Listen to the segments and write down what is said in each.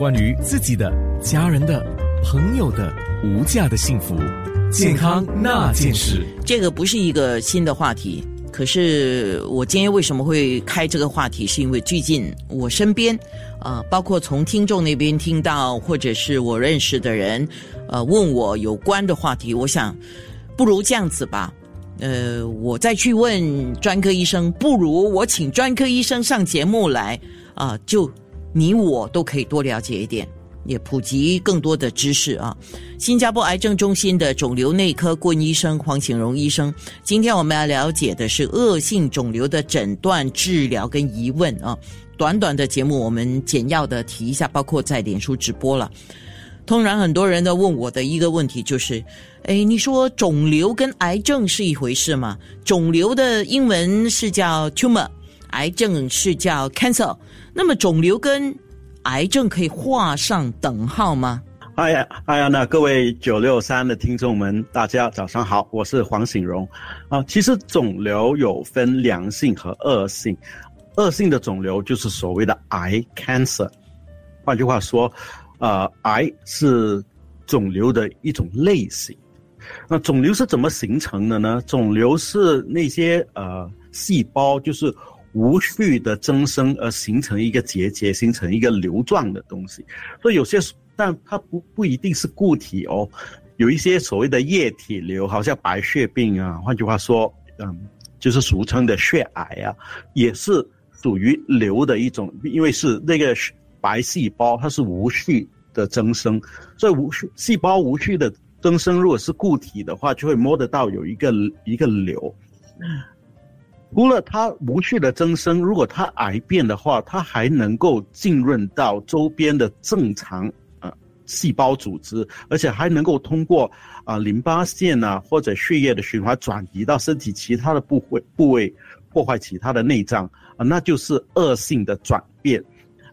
关于自己的、家人的、朋友的无价的幸福，健康那件事。这个不是一个新的话题，可是我今天为什么会开这个话题？是因为最近我身边，呃，包括从听众那边听到，或者是我认识的人，呃，问我有关的话题，我想不如这样子吧。呃，我再去问专科医生，不如我请专科医生上节目来啊，就你我都可以多了解一点，也普及更多的知识啊。新加坡癌症中心的肿瘤内科顾问医生黄景荣医生，今天我们要了解的是恶性肿瘤的诊断、治疗跟疑问啊。短短的节目，我们简要的提一下，包括在脸书直播了。通常很多人都问我的一个问题就是。哎，你说肿瘤跟癌症是一回事吗？肿瘤的英文是叫 tumor，癌症是叫 cancer。那么肿瘤跟癌症可以画上等号吗？哎呀，哎呀，那各位九六三的听众们，大家早上好，我是黄醒荣。啊，其实肿瘤有分良性和恶性，恶性的肿瘤就是所谓的癌 cancer。换句话说，呃，癌是肿瘤的一种类型。那肿瘤是怎么形成的呢？肿瘤是那些呃细胞就是无序的增生而形成一个结节，形成一个瘤状的东西。所以有些，但它不不一定是固体哦，有一些所谓的液体瘤，好像白血病啊，换句话说，嗯，就是俗称的血癌啊，也是属于瘤的一种，因为是那个白细胞它是无序的增生，所以无序细胞无序的。增生如果是固体的话，就会摸得到有一个一个瘤。除了它无序的增生，如果它癌变的话，它还能够浸润到周边的正常呃细胞组织，而且还能够通过啊淋巴腺啊或者血液的循环转移到身体其他的部位部位，破坏其他的内脏啊，那就是恶性的转变。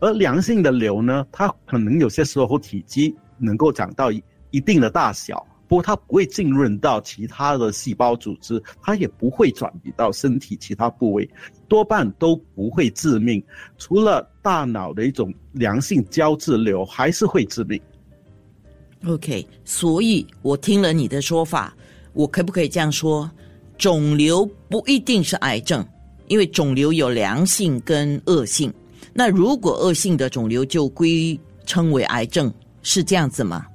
而良性的瘤呢，它可能有些时候体积能够长到。一定的大小，不过它不会浸润到其他的细胞组织，它也不会转移到身体其他部位，多半都不会致命。除了大脑的一种良性胶质瘤，还是会致命。OK，所以我听了你的说法，我可不可以这样说？肿瘤不一定是癌症，因为肿瘤有良性跟恶性。那如果恶性的肿瘤就归称为癌症，是这样子吗？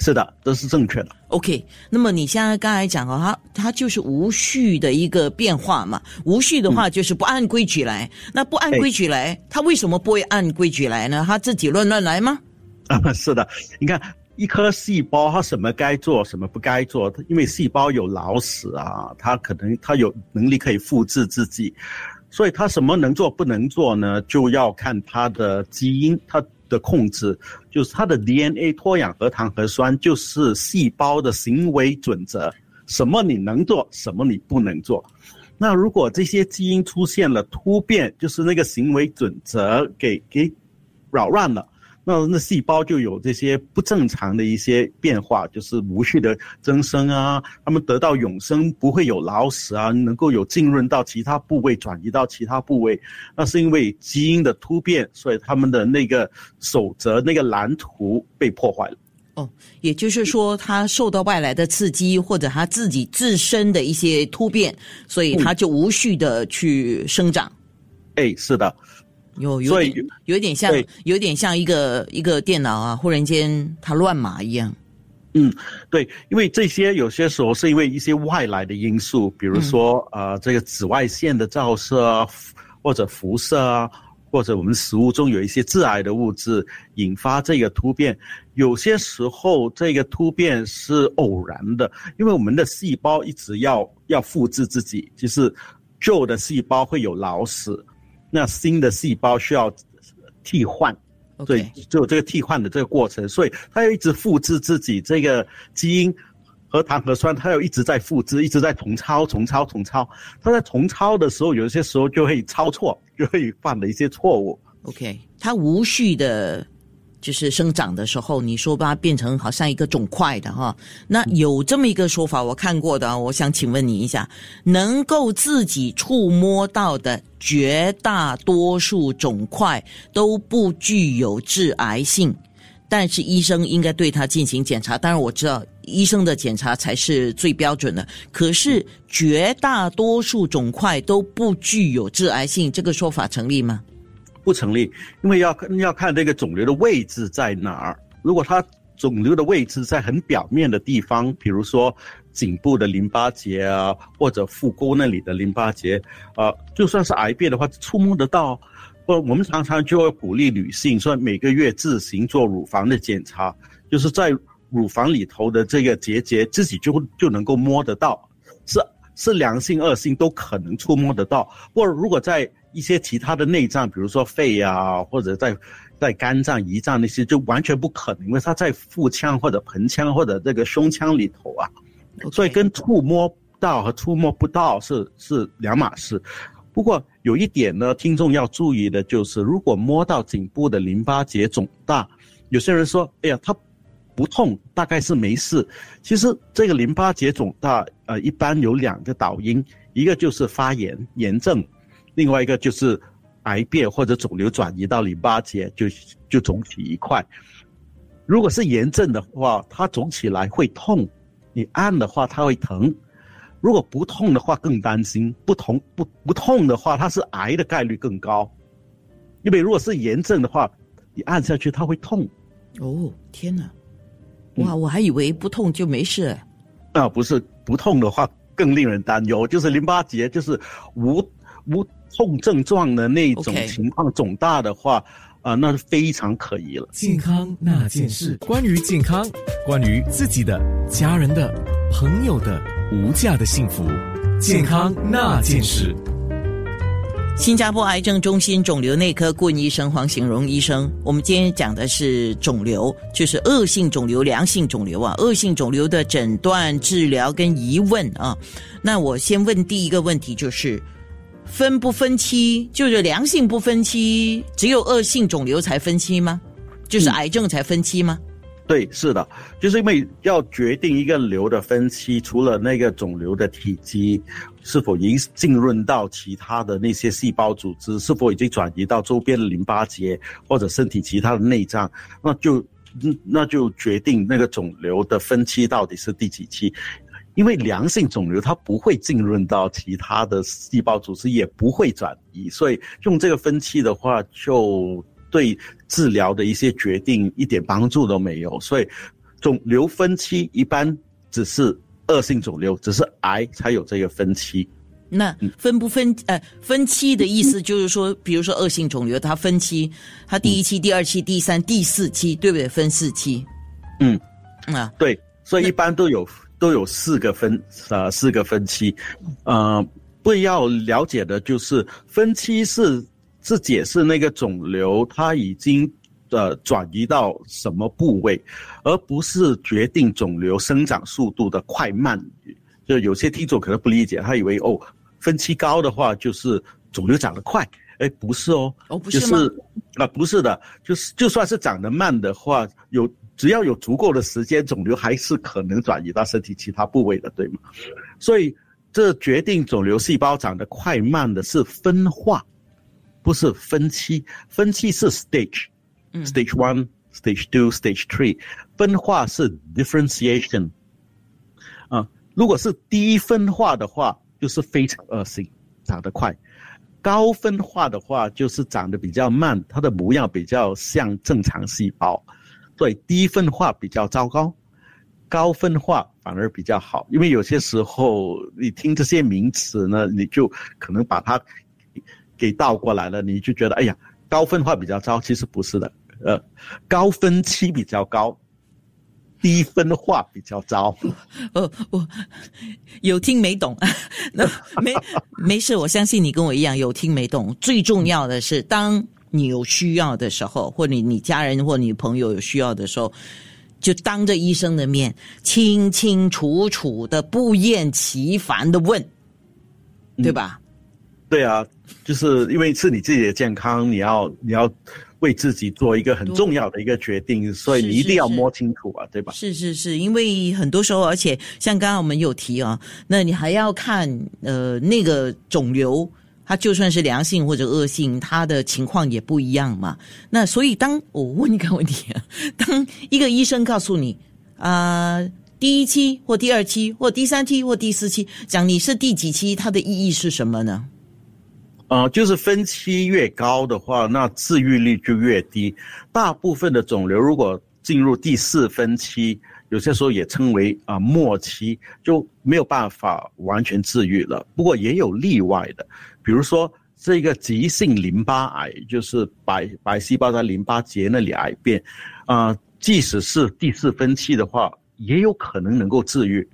是的，这是正确的。OK，那么你现在刚才讲哦，它它就是无序的一个变化嘛。无序的话就是不按规矩来。那不按规矩来，它为什么不会按规矩来呢？它自己乱乱来吗？啊，是的。你看一颗细胞，它什么该做，什么不该做？因为细胞有老死啊，它可能它有能力可以复制自己，所以它什么能做不能做呢？就要看它的基因，它。的控制就是它的 DNA 脱氧核糖核酸，就是细胞的行为准则。什么你能做，什么你不能做。那如果这些基因出现了突变，就是那个行为准则给给扰乱了。那那细胞就有这些不正常的一些变化，就是无序的增生啊，他们得到永生不会有老死啊，能够有浸润到其他部位，转移到其他部位，那是因为基因的突变，所以他们的那个守则、那个蓝图被破坏了。哦，也就是说，他受到外来的刺激，或者他自己自身的一些突变，所以他就无序的去生长。哎，是的。有有点有点像有点像一个一个电脑啊，忽然间它乱码一样。嗯，对，因为这些有些时候是因为一些外来的因素，比如说呃这个紫外线的照射啊，或者辐射啊，或者我们食物中有一些致癌的物质引发这个突变。有些时候这个突变是偶然的，因为我们的细胞一直要要复制自己，就是旧的细胞会有老死。那新的细胞需要替换，对，就有这个替换的这个过程，所以它要一直复制自己这个基因核糖核酸，它要一直在复制，一直在重抄、重抄、重抄。它在重抄的时候，有些时候就会抄错，就会犯了一些错误。OK，它无序的。就是生长的时候，你说把它变成好像一个肿块的哈，那有这么一个说法，我看过的，我想请问你一下，能够自己触摸到的绝大多数肿块都不具有致癌性，但是医生应该对它进行检查。当然我知道医生的检查才是最标准的，可是绝大多数肿块都不具有致癌性，这个说法成立吗？不成立，因为要要看这个肿瘤的位置在哪儿。如果它肿瘤的位置在很表面的地方，比如说颈部的淋巴结啊，或者腹沟那里的淋巴结，啊，就算是癌变的话，触摸得到。不，我们常常就会鼓励女性说，每个月自行做乳房的检查，就是在乳房里头的这个结节，自己就就能够摸得到，是是良性恶性都可能触摸得到。或者如果在一些其他的内脏，比如说肺啊，或者在。在肝脏、胰脏那些就完全不可能，因为它在腹腔或者盆腔或者这个胸腔里头啊，所以跟触摸到和触摸不到是是两码事。不过有一点呢，听众要注意的就是，如果摸到颈部的淋巴结肿大，有些人说：“哎呀，它不痛，大概是没事。”其实这个淋巴结肿大，呃，一般有两个导因，一个就是发炎炎症，另外一个就是。癌变或者肿瘤转移到淋巴结，就就肿起一块。如果是炎症的话，它肿起来会痛，你按的话它会疼。如果不痛的话更担心，不痛不不痛的话，它是癌的概率更高。因为如果是炎症的话，你按下去它会痛。哦，天哪！哇，我还以为不痛就没事。啊，不是不痛的话更令人担忧，就是淋巴结就是无无。痛症状的那种情况肿大的话，啊，那是非常可疑了。健康那件事，关于健康，关于自己的、家人的、朋友的无价的幸福，健康那件事。新加坡癌症中心肿瘤内科顾问医生黄醒荣医生，我们今天讲的是肿瘤，就是恶性肿瘤、良性肿瘤啊。恶性肿瘤的诊断、治疗跟疑问啊。那我先问第一个问题就是。分不分期，就是良性不分期，只有恶性肿瘤才分期吗？就是癌症才分期吗？对，是的，就是因为要决定一个瘤的分期，除了那个肿瘤的体积是否已经浸润到其他的那些细胞组织，是否已经转移到周边的淋巴结或者身体其他的内脏，那就那就决定那个肿瘤的分期到底是第几期。因为良性肿瘤它不会浸润到其他的细胞组织，也不会转移，所以用这个分期的话，就对治疗的一些决定一点帮助都没有。所以，肿瘤分期一般只是恶性肿瘤，只是癌才有这个分期。那分不分？呃，分期的意思就是说，比如说恶性肿瘤，它分期，它第一期、第二期、第三、第四期，对不对？分四期。嗯，啊，对，所以一般都有。都有四个分，呃，四个分期，呃，不要了解的就是分期是是解释那个肿瘤它已经呃转移到什么部位，而不是决定肿瘤生长速度的快慢。就有些听众可能不理解，他以为哦，分期高的话就是肿瘤长得快，哎，不是哦，哦，不是吗？啊，不是的，就是就算是长得慢的话，有。只要有足够的时间，肿瘤还是可能转移到身体其他部位的，对吗？所以，这决定肿瘤细胞长得快慢的是分化，不是分期。分期是 stage，stage one，stage two，stage three。分化是 differentiation。啊，如果是低分化的话，就是非常恶性，长得快；高分化的话，就是长得比较慢，它的模样比较像正常细胞。对，低分化比较糟糕，高分化反而比较好。因为有些时候你听这些名词呢，你就可能把它给倒过来了，你就觉得哎呀，高分化比较糟，其实不是的。呃，高分期比较高，低分化比较糟。哦，我有听没懂，那没没事，我相信你跟我一样有听没懂。最重要的是当。你有需要的时候，或你你家人或你朋友有需要的时候，就当着医生的面，清清楚楚的、不厌其烦的问，对吧？对啊，就是因为是你自己的健康，你要你要为自己做一个很重要的一个决定，所以你一定要摸清楚啊，对吧？是是是，因为很多时候，而且像刚刚我们有提啊，那你还要看呃那个肿瘤。它就算是良性或者恶性，它的情况也不一样嘛。那所以，当我问一个问题啊，当一个医生告诉你啊、第一期或第二期或第三期或第四期，讲你是第几期，它的意义是什么呢？呃，就是分期越高的话，那治愈率就越低。大部分的肿瘤如果进入第四分期，有些时候也称为啊、末期，就没有办法完全治愈了。不过也有例外的，比如说这个急性淋巴癌，就是白白细胞在淋巴结那里癌变，啊、即使是第四分期的话，也有可能能够治愈。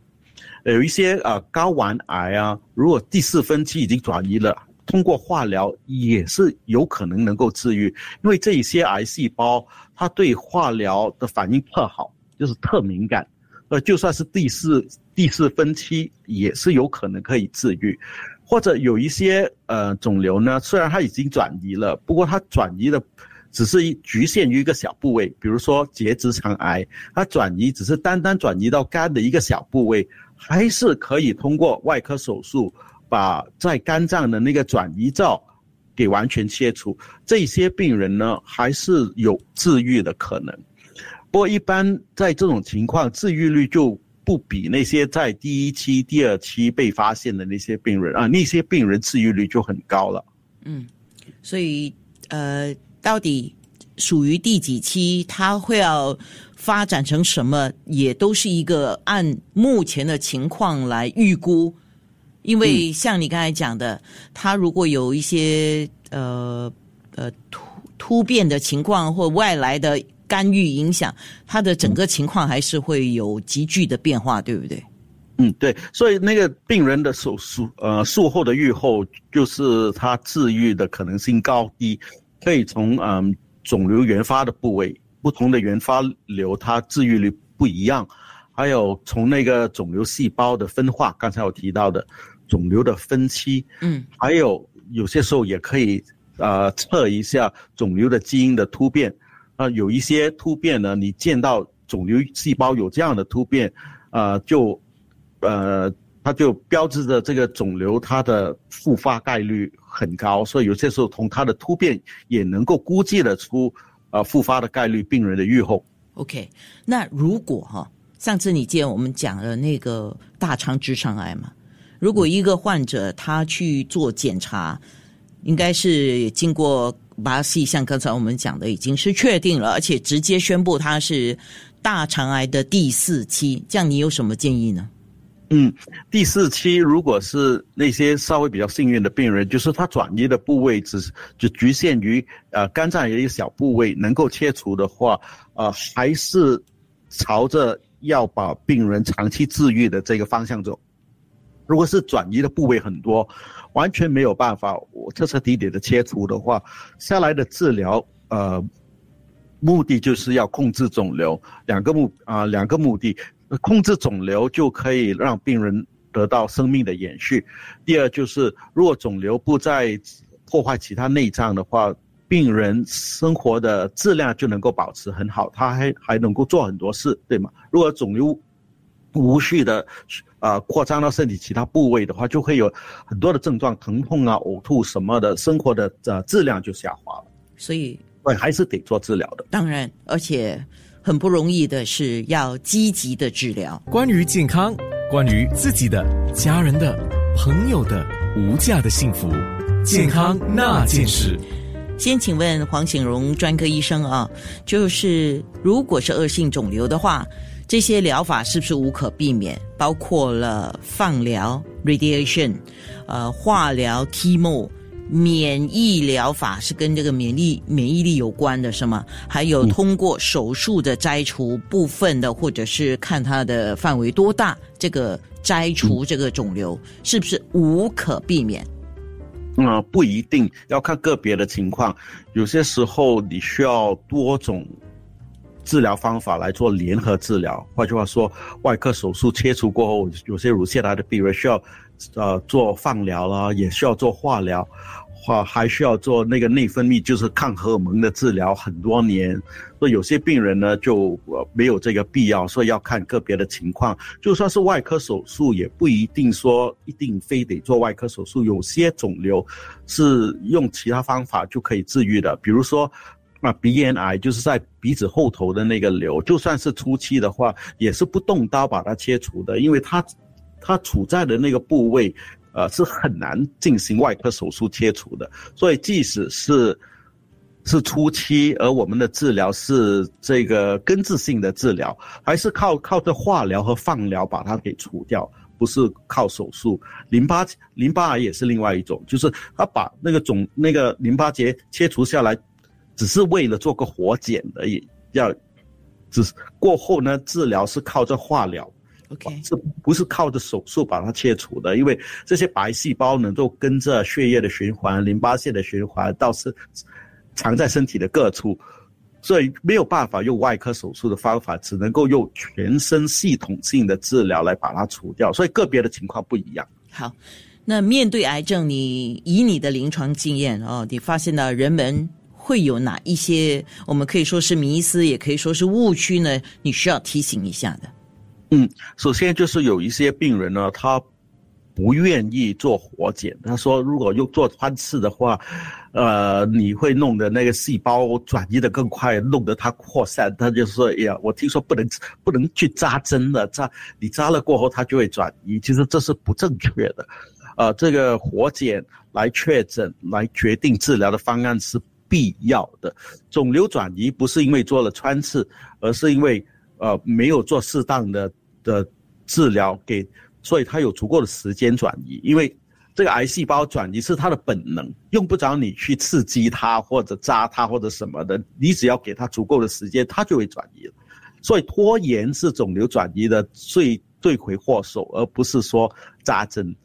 有一些呃睾丸癌啊，如果第四分期已经转移了，通过化疗也是有可能能够治愈，因为这一些癌细胞它对化疗的反应特好，就是特敏感，呃，就算是第四第四分期也是有可能可以治愈，或者有一些呃肿瘤呢，虽然它已经转移了，不过它转移的只是一局限于一个小部位，比如说结直肠癌，它转移只是单单转移到肝的一个小部位，还是可以通过外科手术把在肝脏的那个转移灶给完全切除。这些病人呢，还是有治愈的可能。不过一般在这种情况，治愈率就不比那些在第一期、第二期被发现的那些病人啊，那些病人治愈率就很高了。嗯所以呃，到底属于第几期，它会要发展成什么，也都是一个按目前的情况来预估。因为像你刚才讲的，它如果有一些呃呃突突变的情况或外来的干预影响，它的整个情况还是会有急剧的变化，对不对？嗯，对，所以那个病人的手术，呃，术后的愈后就是他治愈的可能性高低，可以从嗯肿瘤原发的部位，不同的原发瘤它治愈率不一样，还有从那个肿瘤细胞的分化，刚才我提到的肿瘤的分期，嗯还有有些时候也可以呃测一下肿瘤的基因的突变，啊、有一些突变呢，你见到肿瘤细胞有这样的突变，呃，就呃它就标志着这个肿瘤它的复发概率很高，所以有些时候从它的突变也能够估计得出呃复发的概率，病人的预后。OK，那如果哈，上次你见我们讲了那个大肠直肠癌嘛？如果一个患者他去做检查，应该是经过巴西，像刚才我们讲的，已经是确定了，而且直接宣布他是大肠癌的第四期，这样你有什么建议呢？嗯，第四期如果是那些稍微比较幸运的病人，就是他转移的部位只只局限于呃肝脏的一个小部位，能够切除的话，呃，还是朝着要把病人长期治愈的这个方向走。如果是转移的部位很多，完全没有办法我彻彻底底的切除的话，下来的治疗呃目的就是要控制肿瘤，两个目啊、两个目的，控制肿瘤就可以让病人得到生命的延续。第二就是，如果肿瘤不再破坏其他内脏的话，病人生活的质量就能够保持很好，他还还能够做很多事，对吗？如果肿瘤无序的呃扩张到身体其他部位的话，就会有很多的症状，疼痛啊、呕吐什么的，生活的呃质量就下滑了。所以对，还是得做治疗的。当然，而且很不容易的是要积极的治疗。关于健康，关于自己的、家人的、朋友的无价的幸福，健康那件事。先请问黄显荣专科医生啊，就是如果是恶性肿瘤的话，这些疗法是不是无可避免？包括了放疗 （radiation）、呃化疗 （chemo）、免疫疗法是跟这个免疫免疫力有关的，是吗？还有通过手术的摘除部分的，或者是看它的范围多大，这个摘除这个肿瘤是不是无可避免？嗯，不一定要看个别的情况，有些时候你需要多种治疗方法来做联合治疗。换句话说，外科手术切除过后，有些乳腺癌的病人需要呃做放疗啦，也需要做化疗。话，还需要做那个内分泌，就是抗荷尔蒙的治疗很多年。所以有些病人呢就没有这个必要，所以要看个别的情况。就算是外科手术，也不一定说一定非得做外科手术。有些肿瘤是用其他方法就可以治愈的，比如说啊鼻咽癌，就是在鼻子后头的那个瘤，就算是初期的话，也是不动刀把它切除的，因为它它处在的那个部位。呃，是很难进行外科手术切除的，所以即使是是初期，而我们的治疗是这个根治性的治疗，还是靠靠着化疗和放疗把它给除掉，不是靠手术。淋巴淋巴癌也是另外一种，就是他把那个肿那个淋巴结切除下来，只是为了做个活检而已，要只是过后呢，治疗是靠着化疗。OK，是不是靠着手术把它切除的？因为这些白细胞能够跟着血液的循环、淋巴腺的循环，到是藏在身体的各处，所以没有办法用外科手术的方法，只能够用全身系统性的治疗来把它除掉。所以个别的情况不一样。好，那面对癌症，你以你的临床经验哦，你发现了人们会有哪一些我们可以说是迷思，也可以说是误区呢？你需要提醒一下的。嗯，首先就是有一些病人呢，他不愿意做活检。他说，如果用做穿刺的话，呃，你会弄得那个细胞转移的更快，弄得它扩散。他就说，哎呀，我听说不能不能去扎针的，扎你扎了过后，它就会转移。其实这是不正确的。呃，这个活检来确诊、来决定治疗的方案是必要的。肿瘤转移不是因为做了穿刺，而是因为呃没有做适当的。的治疗给，所以他有足够的时间转移，因为这个癌细胞转移是它的本能，用不着你去刺激它或者扎它或者什么的，你只要给它足够的时间，它就会转移了。所以拖延是肿瘤转移的最罪魁祸首，而不是说扎针。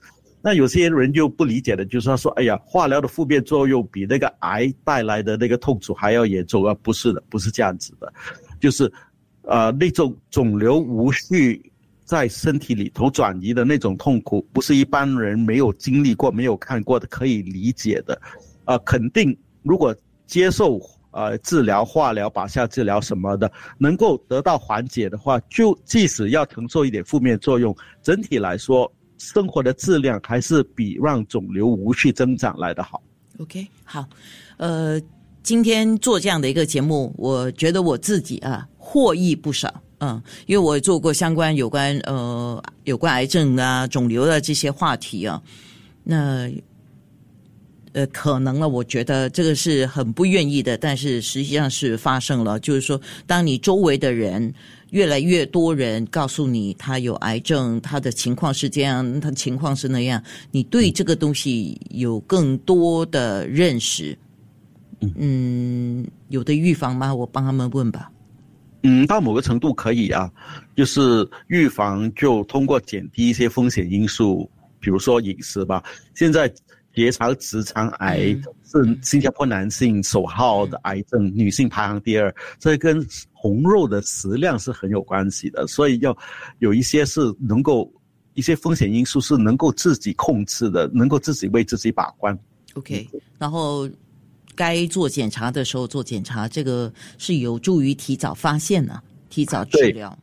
那有些人就不理解的，就是他说：“哎呀，化疗的负面作用比那个癌带来的那个痛楚还要严重。”啊不是的，不是这样子的，就是。呃，那种肿瘤无序在身体里头转移的那种痛苦，不是一般人没有经历过、没有看过的可以理解的。呃，肯定如果接受呃治疗、化疗、靶向治疗什么的，能够得到缓解的话，就即使要承受一点负面作用，整体来说，生活的质量还是比让肿瘤无序增长来的好。OK，好，呃。今天做这样的一个节目，我觉得我自己啊获益不少，嗯，因为我做过相关有关呃有关癌症啊肿瘤的这些话题啊，那呃可能呢，我觉得这个是很不愿意的，但是实际上是发生了，就是说，当你周围的人越来越多人告诉你他有癌症，他的情况是这样，他情况是那样，你对这个东西有更多的认识。嗯，有的预防吗？我帮他们问吧。嗯，到某个程度可以啊，就是预防就通过减低一些风险因素，比如说饮食吧。现在结肠、直肠癌是新加坡男性首号的癌症，女性排行第二，这跟红肉的食量是很有关系的。所以要有一些是能够一些风险因素是能够自己控制的，能够自己为自己把关。OK，然后。该做检查的时候做检查，这个是有助于提早发现呢，提早治疗。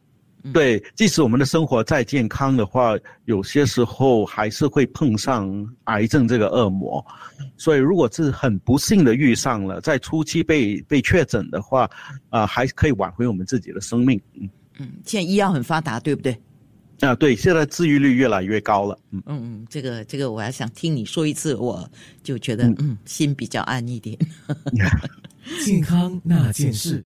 对，即使我们的生活再健康的话，有些时候还是会碰上癌症这个恶魔。所以，如果是很不幸的遇上了，在初期被被确诊的话，啊，还可以挽回我们自己的生命。嗯嗯，现在医药很发达，对不对？啊，对，现在治愈率越来越高了。嗯嗯嗯，这个这个，我还想听你说一次，我就觉得嗯，心比较安一点。健康那件事。